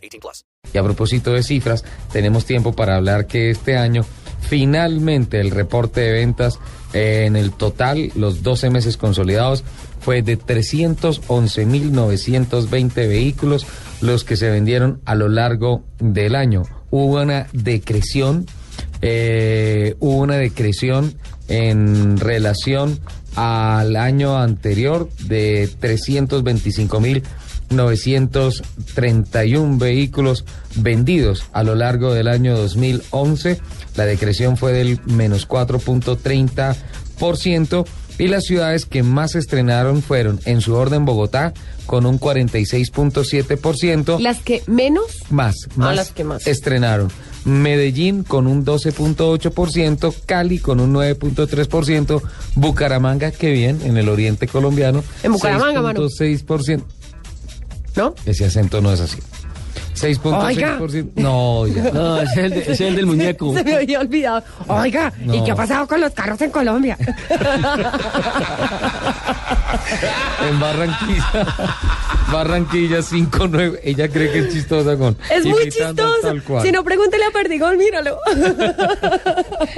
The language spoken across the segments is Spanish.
18 plus. Y a propósito de cifras, tenemos tiempo para hablar que este año finalmente el reporte de ventas eh, en el total, los 12 meses consolidados, fue de 311.920 vehículos los que se vendieron a lo largo del año. Hubo una decreción eh, hubo una decreción en relación al año anterior de 325.931 vehículos vendidos a lo largo del año 2011. La decreción fue del menos 4.30% y las ciudades que más estrenaron fueron en su orden Bogotá con un 46.7%. ¿Las que menos? Más, más, las que más. estrenaron. Medellín con un 12.8%, Cali con un 9.3%, Bucaramanga, que bien, en el oriente colombiano. En Bucaramanga, mano. 6%. ¿No? Ese acento no es así. 6.6%. No, ya. No, es el, de- ese es el del muñeco. Se me había olvidado. Oiga, ¿y No. qué ha pasado con los carros en Colombia? En Barranquilla. Barranquilla 5.9. Ella cree que es chistosa con. Es muy cual. Si no, pregúntele a Perdigón, míralo.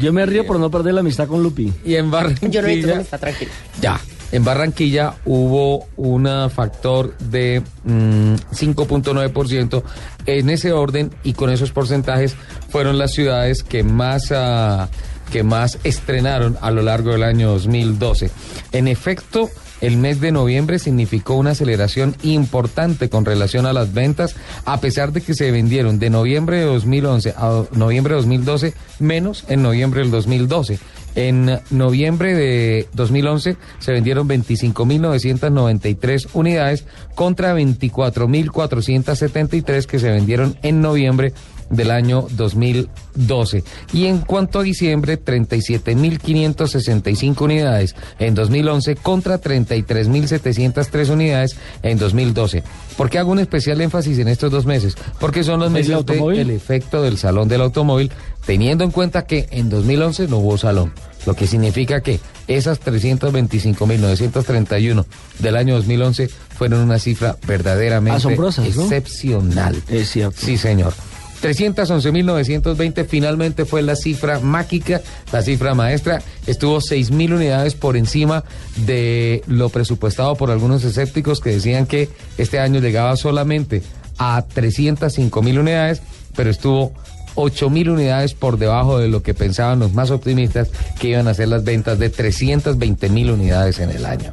Yo me río por no perder la amistad con Lupi. Y en Barranquilla. Yo no he visto está tranquilo. Ya, en Barranquilla hubo un factor de mm, 5.9%. En ese orden y con esos porcentajes fueron las ciudades que más, ah, que más estrenaron a lo largo del año 2012. En efecto, el mes de noviembre significó una aceleración importante con relación a las ventas, a pesar de que se vendieron de noviembre de 2011 a noviembre de 2012 menos en noviembre del 2012. En noviembre de 2011 se vendieron 25.993 unidades contra 24.473 que se vendieron en noviembre del año 2012. Y en cuanto a diciembre, 37.565 unidades en 2011 contra 33.703 unidades en 2012. ¿Por qué hago un especial énfasis en estos dos meses? Porque son los ¿El meses del efecto del salón del automóvil, teniendo en cuenta que en 2011 no hubo salón. Lo que significa que esas 325.931 del año 2011 fueron una cifra verdaderamente Asombrosas, ¿no? excepcional. Es cierto. Sí, señor. 311.920 finalmente fue la cifra mágica, la cifra maestra. Estuvo 6.000 unidades por encima de lo presupuestado por algunos escépticos que decían que este año llegaba solamente a 305.000 unidades, pero estuvo 8.000 unidades por debajo de lo que pensaban los más optimistas que iban a ser las ventas de 320.000 unidades en el año.